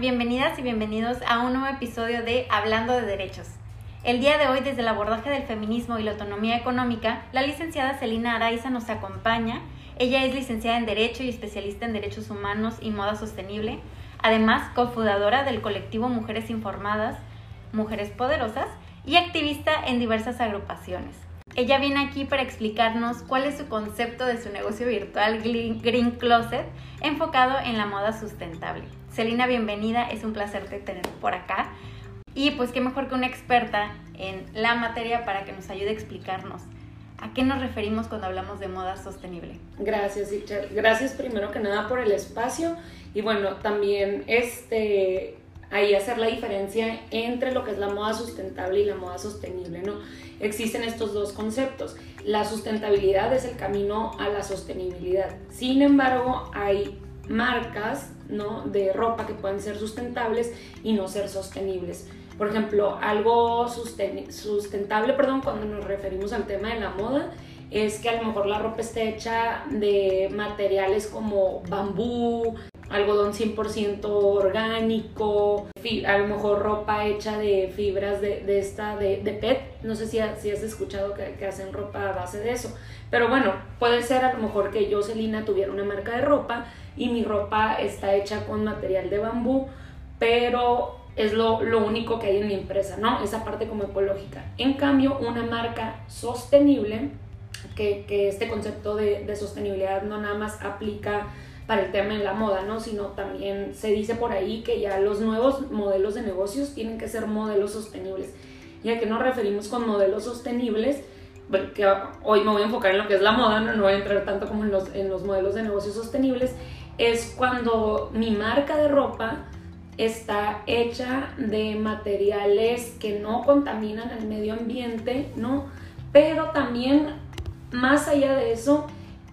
bienvenidas y bienvenidos a un nuevo episodio de Hablando de Derechos. El día de hoy, desde el abordaje del feminismo y la autonomía económica, la licenciada Celina Araiza nos acompaña. Ella es licenciada en Derecho y especialista en Derechos Humanos y Moda Sostenible, además cofundadora del colectivo Mujeres Informadas, Mujeres Poderosas y activista en diversas agrupaciones. Ella viene aquí para explicarnos cuál es su concepto de su negocio virtual Green Closet enfocado en la moda sustentable. Celina, bienvenida, es un placer tener por acá. Y pues qué mejor que una experta en la materia para que nos ayude a explicarnos a qué nos referimos cuando hablamos de moda sostenible. Gracias, Richard. Gracias primero que nada por el espacio y bueno, también este ahí hacer la diferencia entre lo que es la moda sustentable y la moda sostenible, ¿no? Existen estos dos conceptos. La sustentabilidad es el camino a la sostenibilidad. Sin embargo, hay marcas, ¿no? de ropa que pueden ser sustentables y no ser sostenibles. Por ejemplo, algo sustentable, perdón, cuando nos referimos al tema de la moda, es que a lo mejor la ropa esté hecha de materiales como bambú, algodón 100% orgánico, a lo mejor ropa hecha de fibras de, esta, de, PET, no sé si, si has escuchado que, que, hacen ropa a base de eso, pero bueno, puede ser a lo mejor que yo, Celina, tuviera una marca de ropa y mi ropa está hecha con material de bambú, pero es lo, único que hay en mi empresa, ¿no? Esa parte como ecológica. En cambio, una marca sostenible, que, este concepto de, de sostenibilidad no nada más aplica para el tema de la moda, ¿no? Sino también se dice por ahí que ya los nuevos modelos de negocios tienen que ser modelos sostenibles. ¿Y a qué nos referimos con modelos sostenibles? que hoy me voy a enfocar en lo que es la moda, no, voy a entrar tanto como en los, en los modelos de negocios sostenibles, es cuando mi marca de ropa está hecha de materiales que no contaminan el medio ambiente, ¿no? Pero también, más allá de eso,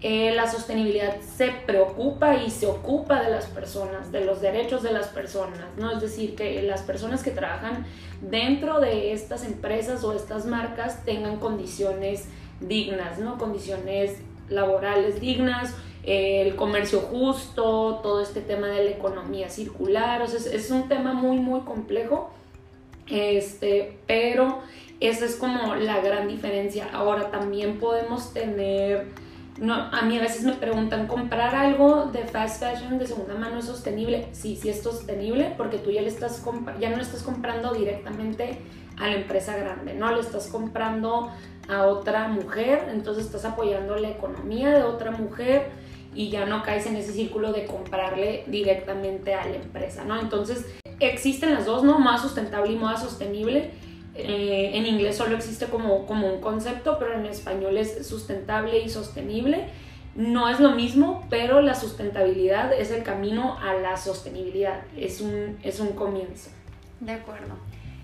eh, la sostenibilidad se preocupa y se ocupa de las personas, de los derechos de las personas, ¿no? Es decir, que las personas que trabajan dentro de estas empresas o estas marcas tengan condiciones dignas, ¿no? Condiciones laborales dignas, eh, el comercio justo, todo este tema de la economía circular, o sea, es, es un tema muy, muy complejo, este, pero esa es como la gran diferencia. Ahora también podemos tener no, a mí a veces me preguntan, ¿comprar algo de fast fashion de segunda mano es sostenible? Sí, sí es sostenible porque tú ya, le estás ya no le estás comprando directamente a la empresa grande, ¿no? Le estás comprando a otra mujer, entonces estás apoyando la economía de otra mujer y ya no caes en ese círculo de comprarle directamente a la empresa, ¿no? Entonces existen las dos, ¿no? Más sustentable y moda sostenible eh, en inglés solo existe como, como un concepto, pero en español es sustentable y sostenible. No es lo mismo, pero la sustentabilidad es el camino a la sostenibilidad, es un, es un comienzo. De acuerdo.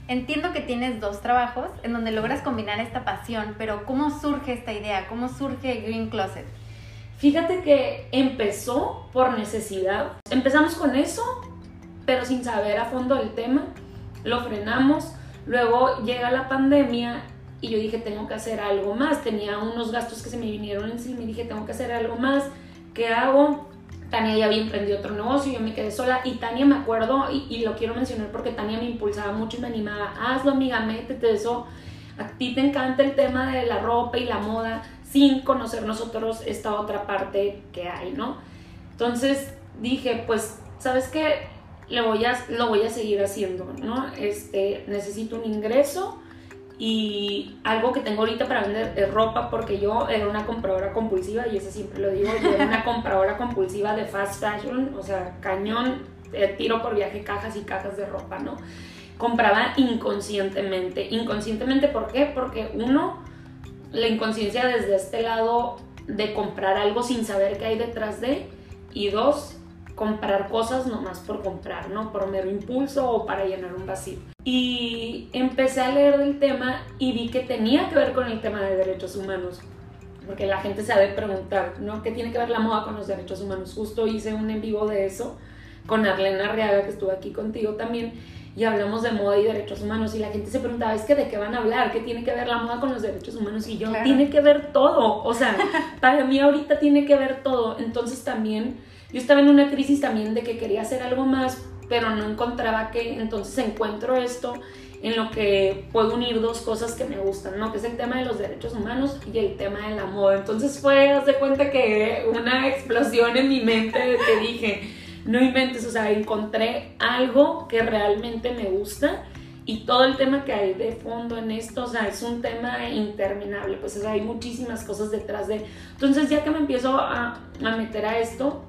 Entiendo que tienes dos trabajos en donde logras combinar esta pasión, pero ¿cómo surge esta idea? ¿Cómo surge Green Closet? Fíjate que empezó por necesidad. Empezamos con eso, pero sin saber a fondo el tema. Lo frenamos Luego llega la pandemia y yo dije, tengo que hacer algo más. Tenía unos gastos que se me vinieron encima y dije, tengo que hacer algo más. ¿Qué hago? Tania ya había emprendido otro negocio, yo me quedé sola y Tania me acuerdo, y, lo quiero mencionar porque Tania me impulsaba mucho y me animaba, hazlo amiga, métete eso, a ti te encanta el tema de la ropa y la moda sin conocer nosotros esta otra parte que hay, ¿no? Entonces dije, pues, ¿sabes qué? Lo voy a seguir haciendo, ¿no? Este, necesito un ingreso y algo que tengo ahorita para vender es ropa porque yo era una compradora compulsiva y eso siempre lo digo, yo era una compradora compulsiva de fast fashion, o sea, cañón, eh, tiro por viaje cajas y cajas de ropa, ¿no? Compraba inconscientemente. Inconscientemente, ¿por qué? Porque uno, la inconsciencia desde este lado de comprar algo sin saber qué hay detrás de, y dos, comprar cosas nomás por comprar, ¿no? Por mero impulso o para llenar un vacío. Y empecé a leer del tema y vi que tenía que ver con el tema de derechos humanos. Porque la gente se ha de preguntar, ¿no? ¿Qué tiene que ver la moda con los derechos humanos? Justo hice un en vivo de eso con Arlena Arriaga, que estuvo aquí contigo también, y hablamos de moda y derechos humanos. Y la gente se preguntaba, ¿es que de qué van a hablar? ¿Qué tiene que ver la moda con los derechos humanos? Y yo, tiene que ver todo. O sea, para mí ahorita tiene que ver todo. Entonces también yo estaba en una crisis también de que quería hacer algo más pero no encontraba que, entonces encuentro esto en lo que puedo unir dos cosas que me gustan, ¿no? Que es el tema de los derechos humanos y el tema de la moda. Entonces fue, haz cuenta que una explosión en mi mente de que dije, no inventes, o sea, encontré algo que realmente me gusta y todo el tema que hay de fondo en esto, o sea, es un tema interminable, pues hay muchísimas cosas detrás de... Entonces ya que me empiezo a, a meter a esto,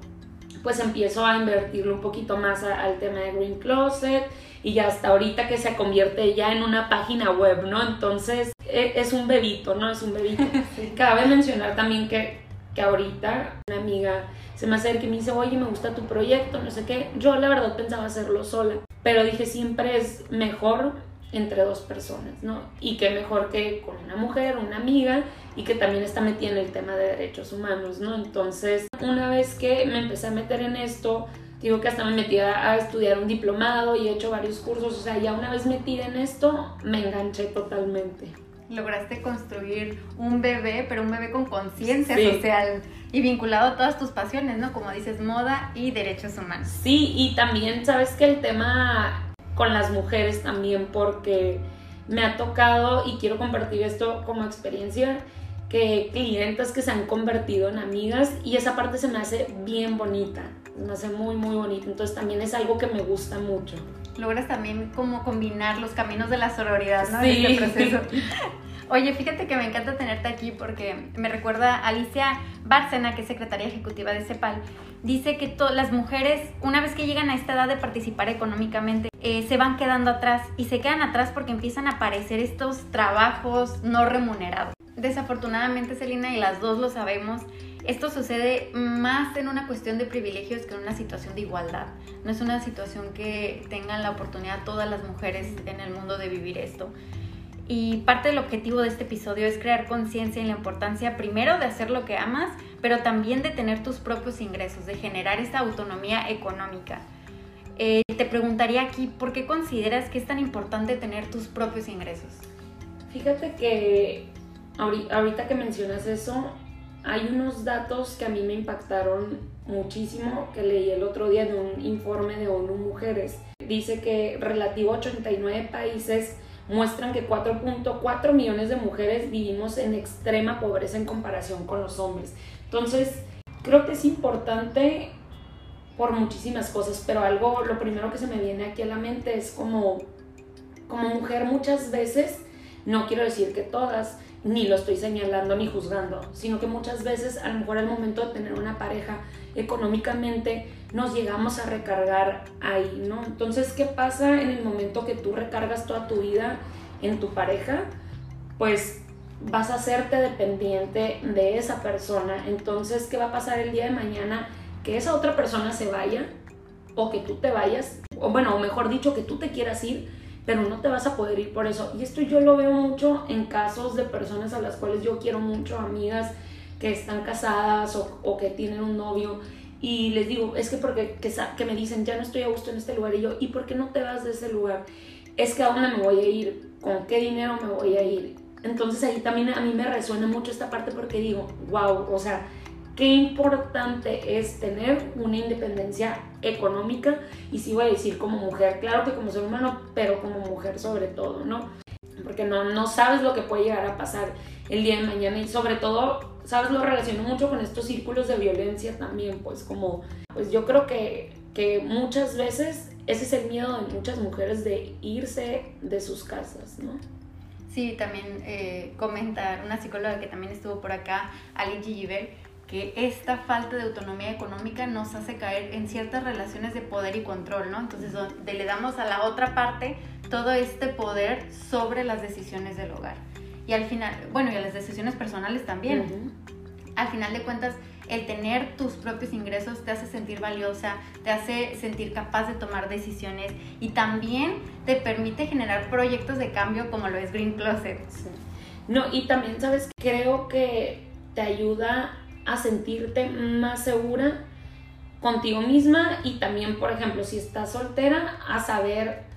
pues empiezo a invertirlo un poquito más al tema de Green Closet y ya hasta ahorita que se convierte ya en una página web, ¿no? Entonces e, es, un bebito, ¿no? Es un bebito. Cabe mencionar también que, que ahorita una amiga se me acerca y me dice, oye, me gusta tu proyecto, no sé qué. Yo la verdad pensaba hacerlo sola, pero dije, siempre es mejor entre dos personas, ¿no? Y qué mejor que con una mujer, una amiga, y que también está metida en el tema de derechos humanos, ¿no? Entonces, una vez que me empecé a meter en esto, digo que hasta me metí a estudiar un diplomado y he hecho varios cursos, o sea, ya una vez metida en esto, me enganché totalmente. Lograste construir un bebé, pero un bebé con conciencia social y vinculado a todas tus pasiones, ¿no? Como dices, moda y derechos humanos. Sí, y también sabes que el tema con las mujeres también, porque me ha tocado y quiero compartir esto como experiencia que clientes que se han convertido en amigas y esa parte se me hace bien bonita, se me hace muy muy bonita, entonces también es algo que me gusta mucho. Logras también como combinar los caminos de la sororidad, ¿no? Sí. En este proceso. Oye, fíjate que me encanta tenerte aquí porque me recuerda a Alicia Bárcena, que es secretaria ejecutiva de CEPAL. Dice que las mujeres, una vez que llegan a esta edad de participar económicamente, eh, se van quedando atrás y se quedan atrás porque empiezan a aparecer estos trabajos no remunerados. Desafortunadamente, Celina, y las dos lo sabemos, esto sucede más en una cuestión de privilegios que en una situación de igualdad. No es una situación que tengan la oportunidad todas las mujeres en el mundo de vivir esto. Y parte del objetivo de este episodio es crear conciencia en la importancia primero de hacer lo que amas, pero también de tener tus propios ingresos, de generar esta autonomía económica. Eh, te preguntaría aquí, ¿por qué consideras que es tan importante tener tus propios ingresos? Fíjate que ahorita que mencionas eso, hay unos datos que a mí me impactaron muchísimo que leí el otro día de un informe de ONU Mujeres. Dice que relativo a 89 países muestran que 4.4 millones de mujeres vivimos en extrema pobreza en comparación con los hombres. Entonces, creo que es importante por muchísimas cosas, pero algo, lo primero que se me viene aquí a la mente es como, como mujer muchas veces, no quiero decir que todas, ni lo estoy señalando ni juzgando, sino que muchas veces a lo mejor al momento de tener una pareja económicamente nos llegamos a recargar ahí, ¿no? Entonces, ¿qué pasa en el momento que tú recargas toda tu vida en tu pareja? Pues vas a hacerte dependiente de esa persona. Entonces, ¿qué va a pasar el día de mañana? Que esa otra persona se vaya o que tú te vayas, o bueno, mejor dicho, que tú te quieras ir pero no te vas a poder ir por eso. Y esto yo lo veo mucho en casos de personas a las cuales yo quiero mucho, amigas que están casadas o, que tienen un novio. Y les digo, es que porque que, me dicen, ya no estoy a gusto en este lugar. Y yo, ¿y por qué no te vas de ese lugar? Es que a dónde me voy a ir, con qué dinero me voy a ir. Entonces ahí también a mí me resuena mucho esta parte porque digo, wow, o sea, qué importante es tener una independencia económica y sí voy a decir como mujer, claro que como ser humano, pero como mujer sobre todo, ¿no? Porque no, no sabes lo que puede llegar a pasar el día de mañana y sobre todo, sabes, lo relaciono mucho con estos círculos de violencia también, pues como, pues yo creo que, que muchas veces ese es el miedo de muchas mujeres de irse de sus casas, ¿no? Sí, también eh, comentar una psicóloga que también estuvo por acá, Ali Gilliver, que esta falta de autonomía económica nos hace caer en ciertas relaciones de poder y control, ¿no? Entonces, donde le damos a la otra parte todo este poder sobre las decisiones del hogar. Y al final, bueno, y a las decisiones personales también. Al final de cuentas, el tener tus propios ingresos te hace sentir valiosa, te hace sentir capaz de tomar decisiones y también te permite generar proyectos de cambio como lo es Green Closet. No, y también, ¿sabes? Creo que te ayuda a sentirte más segura contigo misma y también, por ejemplo, si estás soltera, a saber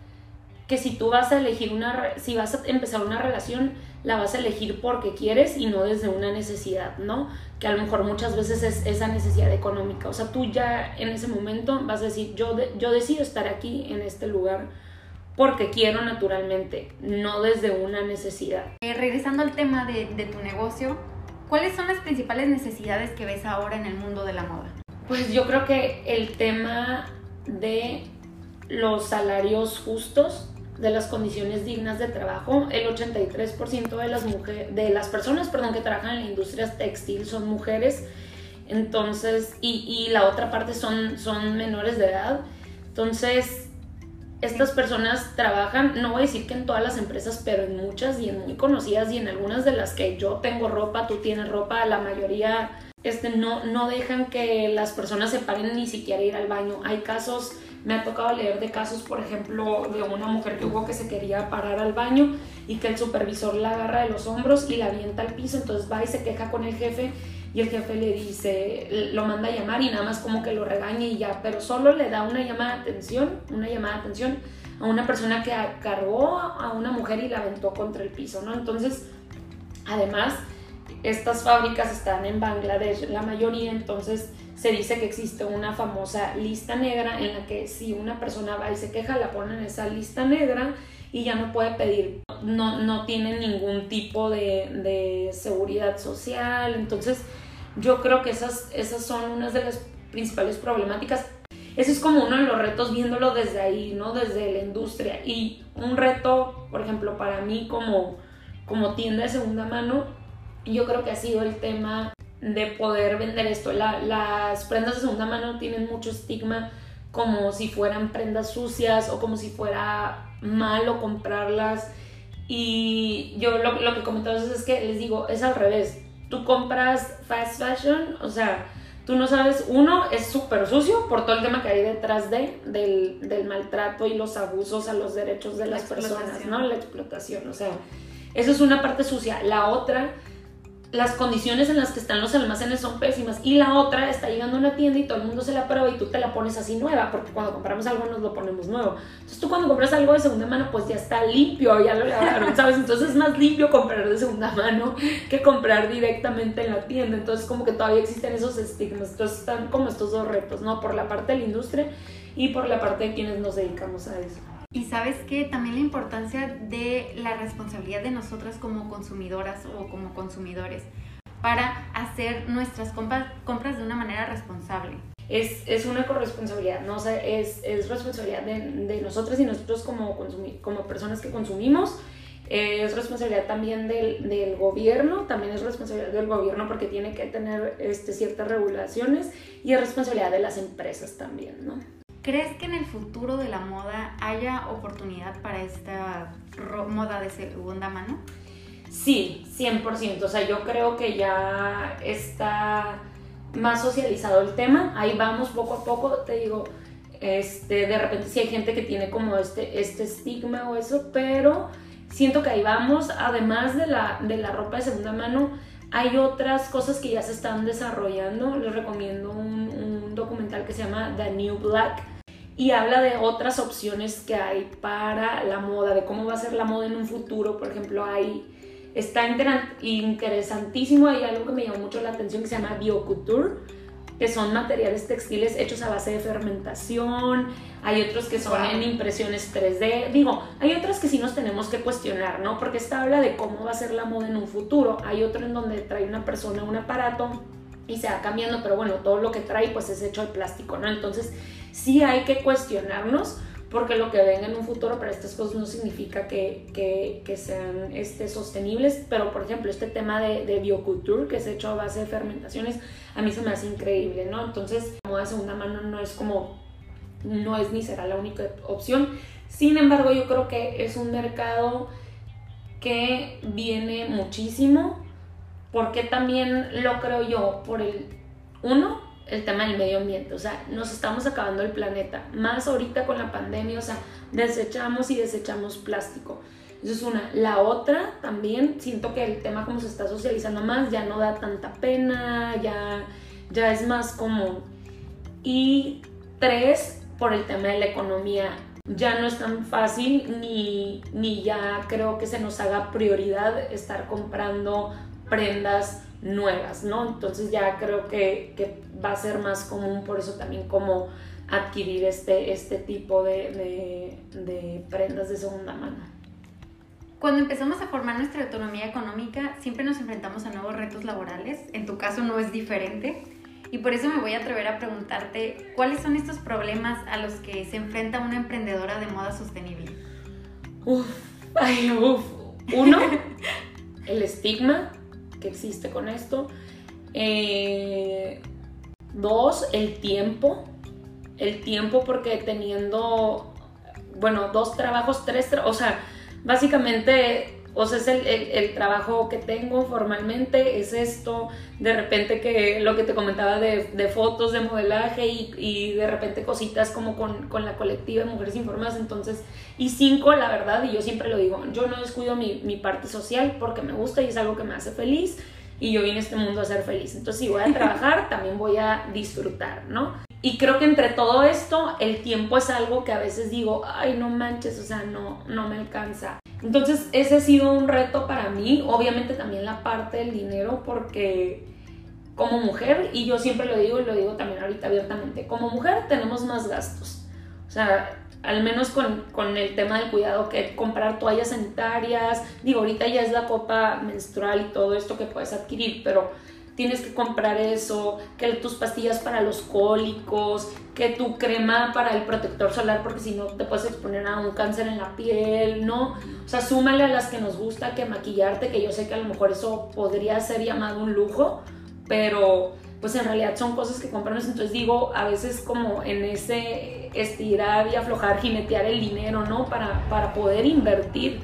que si tú vas a elegir una, si vas a empezar una relación, la vas a elegir porque quieres y no desde una necesidad, ¿no? Que a lo mejor muchas veces es esa necesidad económica. O sea, tú ya en ese momento vas a decir, yo, yo decido estar aquí en este lugar porque quiero naturalmente, no desde una necesidad. Eh, regresando al tema de, de tu negocio, ¿cuáles son las principales necesidades que ves ahora en el mundo de la moda? Pues yo creo que el tema de los salarios justos, de las condiciones dignas de trabajo. El 83% de las, mujeres, de las personas perdón, que trabajan en la industria textil son mujeres. Entonces, y, y, la otra parte son, son menores de edad. Entonces, estas personas trabajan, no voy a decir que en todas las empresas, pero en muchas y en muy conocidas y en algunas de las que yo tengo ropa, tú tienes ropa, la mayoría este, no, no dejan que las personas se paren ni siquiera ir al baño. Hay casos me ha tocado leer de casos, por ejemplo, de una mujer que hubo que se quería parar al baño y que el supervisor la agarra de los hombros y la avienta al piso, entonces va y se queja con el jefe y el jefe le dice, lo manda a llamar y nada más como que lo regañe y ya, pero solo le da una llamada de atención, una llamada de atención a una persona que cargó a una mujer y la aventó contra el piso, ¿no? Entonces, además, estas fábricas están en Bangladesh, la mayoría, entonces se dice que existe una famosa lista negra en la que si una persona va y se queja, la ponen en esa lista negra y ya no puede pedir, no, no tiene ningún tipo de, de seguridad social. Entonces, yo creo que esas, esas son unas de las principales problemáticas. Ese es como uno de los retos viéndolo desde ahí, ¿no? Desde la industria. Y un reto, por ejemplo, para mí como, como tienda de segunda mano, yo creo que ha sido el tema de poder vender esto. las prendas de segunda mano tienen mucho estigma como si fueran prendas sucias o como si fuera malo comprarlas. Y yo lo, lo que comento es que les digo, es al revés. Tú compras fast fashion, o sea, tú no sabes, uno es súper sucio por todo el tema que hay detrás de, del, del, maltrato y los abusos a los derechos de las personas, ¿no? La explotación, o sea, eso es una parte sucia. La otra las condiciones en las que están los almacenes son pésimas y la otra está llegando a una tienda y todo el mundo se la prueba y tú te la pones así nueva porque cuando compramos algo nos lo ponemos nuevo. Entonces tú cuando compras algo de segunda mano pues ya está limpio ya lo lavaron sabes entonces es más limpio comprar de segunda mano que comprar directamente en la tienda. Entonces como que todavía existen esos estigmas. Entonces están como estos dos retos no por la parte de la industria y por la parte de quienes nos dedicamos a eso y sabes que también la importancia de la responsabilidad de nosotras como consumidoras o como consumidores para hacer nuestras compras, de una manera responsable. Es, es una corresponsabilidad, ¿no? O es, es responsabilidad de, de, nosotras y nosotros como, como personas que consumimos. Es responsabilidad también del, del, gobierno, también es responsabilidad del gobierno porque tiene que tener este, ciertas regulaciones y es responsabilidad de las empresas también, ¿no? ¿Crees que en el futuro de la moda haya oportunidad para esta moda de segunda mano? Sí, 100%. O sea, yo creo que ya está más socializado el tema. Ahí vamos poco a poco, te digo, este, de repente sí hay gente que tiene como este, este estigma o eso, pero siento que ahí vamos. Además de la, de la ropa de segunda mano, hay otras cosas que ya se están desarrollando. Les recomiendo un, un documental que se llama The New Black y habla de otras opciones que hay para la moda, de cómo va a ser la moda en un futuro. Por ejemplo, hay, está interesantísimo, hay algo que me llamó mucho la atención que se llama biocouture, que son materiales textiles hechos a base de fermentación, hay otros que son en impresiones 3D, digo, hay otras que sí nos tenemos que cuestionar, ¿no? Porque esta habla de cómo va a ser la moda en un futuro, hay otro en donde trae una persona un aparato y se va cambiando, pero bueno, todo lo que trae pues es hecho de plástico, ¿no? Entonces sí hay que cuestionarnos porque lo que venga en un futuro para estas cosas no significa que, que, que sean este, sostenibles, pero por ejemplo este tema de, de bioculture que es hecho a base de fermentaciones, a mí se me hace increíble, ¿no? Entonces, la moda segunda mano no es como, no es ni será la única opción, sin embargo yo creo que es un mercado que viene muchísimo, porque también lo creo yo, por el, uno, el tema del medio ambiente, o sea, nos estamos acabando el planeta, más ahorita con la pandemia, o sea, desechamos y desechamos plástico. Eso es una. La otra también, siento que el tema como se está socializando más, ya no da tanta pena, ya, ya es más común. Y tres, por el tema de la economía. Ya no es tan fácil ni, ni ya creo que se nos haga prioridad estar comprando prendas nuevas, ¿no? Entonces ya creo que, que va a ser más común, por eso también como adquirir este, este tipo de, de, prendas de segunda mano. Cuando empezamos a formar nuestra autonomía económica, siempre nos enfrentamos a nuevos retos laborales. En tu caso no es diferente. Y por eso me voy a atrever a preguntarte, ¿cuáles son estos problemas a los que se enfrenta una emprendedora de moda sostenible? Uf, ay, uf. Uno, el estigma que existe con esto. Eh, dos, el tiempo el tiempo porque teniendo, bueno, dos trabajos, tres, o sea, básicamente, o sea, es el, trabajo que tengo formalmente, es esto, de repente que lo que te comentaba de, fotos, de modelaje y, de repente cositas como con, la colectiva de Mujeres Informadas, entonces, y cinco, la verdad, y yo siempre lo digo, yo no descuido mi, mi parte social porque me gusta y es algo que me hace feliz y yo vine a este mundo a ser feliz. Entonces, si voy a trabajar, también voy a disfrutar, ¿no? Y creo que entre todo esto, el tiempo es algo que a veces digo, ay, no manches, o sea, no, no me alcanza. Entonces, ese ha sido un reto para mí, obviamente también la parte del dinero, porque como mujer, y yo siempre lo digo y lo digo también ahorita abiertamente, como mujer tenemos más gastos. O sea, al menos con, con, el tema del cuidado, que comprar toallas sanitarias, digo, ahorita ya es la copa menstrual y todo esto que puedes adquirir, pero tienes que comprar eso, que tus pastillas para los cólicos, que tu crema para el protector solar, porque si no te puedes exponer a un cáncer en la piel, ¿no? O sea, súmale a las que nos gusta que maquillarte, que yo sé que a lo mejor eso podría ser llamado un lujo, pero pues en realidad son cosas que compramos, entonces digo, a veces como en ese estirar y aflojar, jinetear el dinero, ¿no? Para, para poder invertir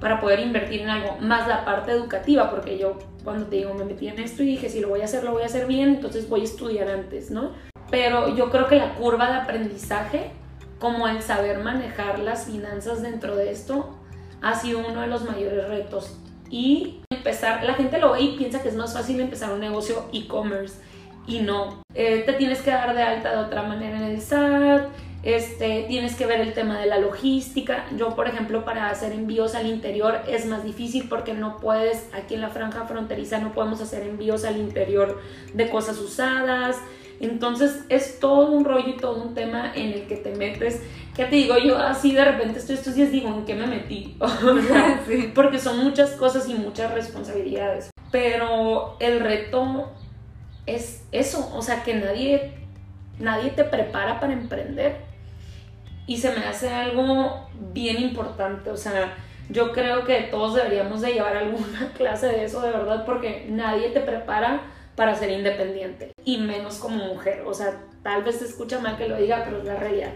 para poder invertir en algo, más la parte educativa, porque yo cuando te digo me metí en esto y dije si lo voy a hacer, lo voy a hacer bien, entonces voy a estudiar antes, ¿no? Pero yo creo que la curva de aprendizaje, como el saber manejar las finanzas dentro de esto, ha sido uno de los mayores retos. Y empezar, la gente lo ve y piensa que es más fácil empezar un negocio e-commerce y no. Eh, te tienes que dar de alta de otra manera en el SAT, este, tienes que ver el tema de la logística. Yo, por ejemplo, para hacer envíos al interior es más difícil porque no puedes, aquí en la franja fronteriza no podemos hacer envíos al interior de cosas usadas. Entonces es todo un rollo y todo un tema en el que te metes. Que te digo, yo así de repente estoy estos días digo, ¿en qué me metí? Porque son muchas cosas y muchas responsabilidades. Pero el reto es eso, o sea, que nadie, nadie te prepara para emprender y se me hace algo bien importante, o sea, yo creo que todos deberíamos de llevar alguna clase de eso de verdad porque nadie te prepara para ser independiente y menos como mujer, o sea, tal vez se escucha mal que lo diga, pero es la realidad.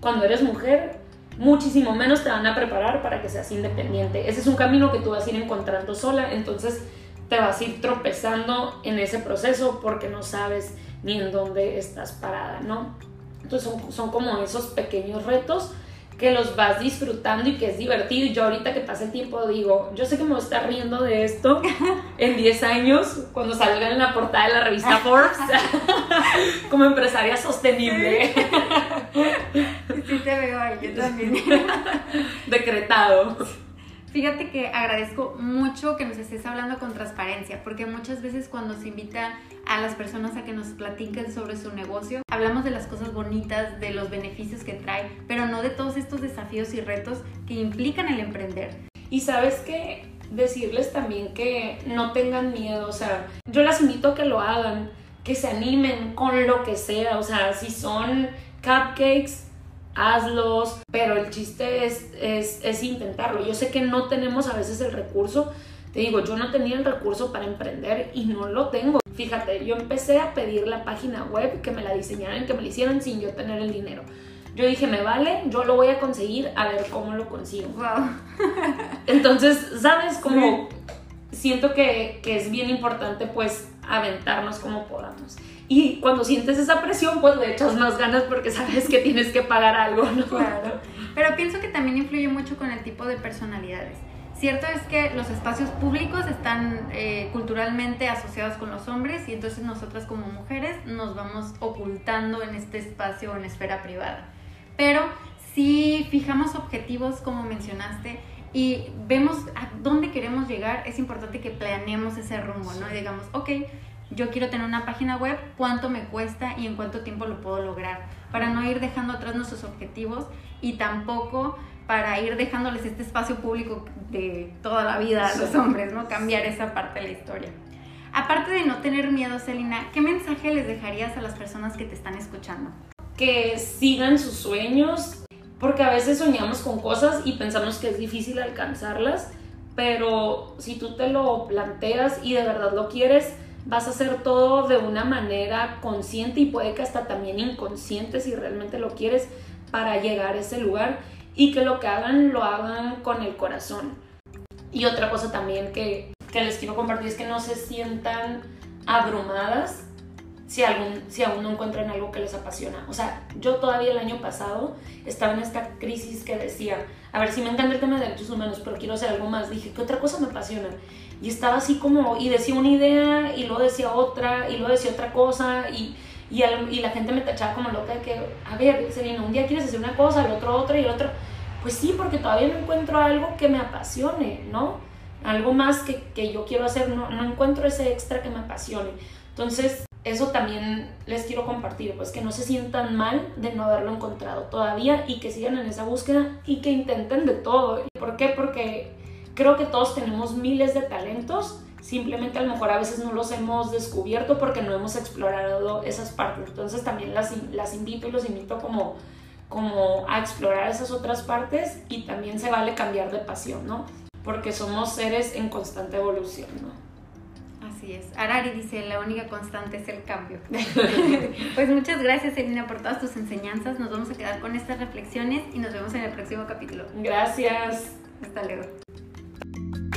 Cuando eres mujer, muchísimo menos te van a preparar para que seas independiente. Ese es un camino que tú vas a ir encontrando sola, entonces te vas a ir tropezando en ese proceso porque no sabes ni en dónde estás parada, ¿no? Entonces son, como esos pequeños retos que los vas disfrutando y que es divertido. Y yo ahorita que pasa el tiempo digo, yo sé que me voy a estar riendo de esto en 10 años, cuando salga en la portada de la revista Forbes, como empresaria sostenible. Sí te veo ahí, yo también. Decretado. Fíjate que agradezco mucho que nos estés hablando con transparencia, porque muchas veces cuando se invita a las personas a que nos platiquen sobre su negocio, hablamos de las cosas bonitas, de los beneficios que trae, pero no de todos estos desafíos y retos que implican el emprender. Y sabes que decirles también que no tengan miedo, o sea, yo las invito a que lo hagan, que se animen con lo que sea, o sea, si son cupcakes, hazlos, pero el chiste es, es, intentarlo. Yo sé que no tenemos a veces el recurso, te digo, yo no tenía el recurso para emprender y no lo tengo. Fíjate, yo empecé a pedir la página web, que me la diseñaran, que me la hicieran sin yo tener el dinero. Yo dije, me vale, yo lo voy a conseguir, a ver cómo lo consigo. Entonces, ¿sabes? Como siento que, que es bien importante pues aventarnos como podamos. Y cuando sientes esa presión, pues le echas más ganas porque sabes que tienes que pagar algo, ¿no? Claro. Pero pienso que también influye mucho con el tipo de personalidades. Cierto es que los espacios públicos están eh, culturalmente asociados con los hombres y entonces nosotras como mujeres nos vamos ocultando en este espacio o en esfera privada. Pero si fijamos objetivos como mencionaste y vemos a dónde queremos llegar, es importante que planeemos ese rumbo, ¿no? Y digamos, ok, yo quiero tener una página web, ¿cuánto me cuesta y en cuánto tiempo lo puedo lograr? Para no ir dejando atrás nuestros objetivos y tampoco para ir dejándoles este espacio público de toda la vida a los hombres, ¿no? Cambiar esa parte de la historia. Aparte de no tener miedo, Celina, ¿qué mensaje les dejarías a las personas que te están escuchando? Que sigan sus sueños, porque a veces soñamos con cosas y pensamos que es difícil alcanzarlas, pero si tú te lo planteas y de verdad lo quieres, vas a hacer todo de una manera consciente y puede que hasta también inconsciente si realmente lo quieres para llegar a ese lugar y que lo que hagan lo hagan con el corazón. Y otra cosa también que, que les quiero compartir es que no se sientan abrumadas si, algún, si aún no encuentran algo que les apasiona. O sea, yo todavía el año pasado estaba en esta crisis que decía, a ver, si me encanta el tema de derechos humanos, pero quiero hacer algo más. Dije, ¿qué otra cosa me apasiona? Y estaba así como, y decía una idea, y luego decía otra, y luego decía otra cosa, y, y, y la gente me tachaba como loca de que, a ver, Selena, un día quieres hacer una cosa, el otro otra, y el otro. Pues sí, porque todavía no encuentro algo que me apasione, ¿no? Algo más que, que yo quiero hacer, no, no encuentro ese extra que me apasione. Entonces, eso también les quiero compartir, pues que no se sientan mal de no haberlo encontrado todavía y que sigan en esa búsqueda y que intenten de todo. ¿Por qué? Porque creo que todos tenemos miles de talentos, simplemente a lo mejor a veces no los hemos descubierto porque no hemos explorado esas partes. Entonces también las, las invito y los invito como, como a explorar esas otras partes y también se vale cambiar de pasión, ¿no? Porque somos seres en constante evolución, ¿no? Así es. Arari dice, la única constante es el cambio. pues muchas gracias, Elina, por todas tus enseñanzas. Nos vamos a quedar con estas reflexiones y nos vemos en el próximo capítulo. Gracias. Hasta luego.